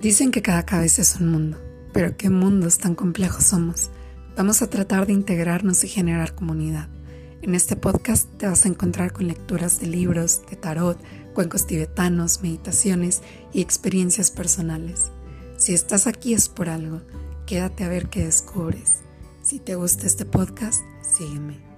Dicen que cada cabeza es un mundo, pero qué mundos tan complejos somos. Vamos a tratar de integrarnos y generar comunidad. En este podcast te vas a encontrar con lecturas de libros, de tarot, cuencos tibetanos, meditaciones y experiencias personales. Si estás aquí es por algo. Quédate a ver qué descubres. Si te gusta este podcast, sígueme.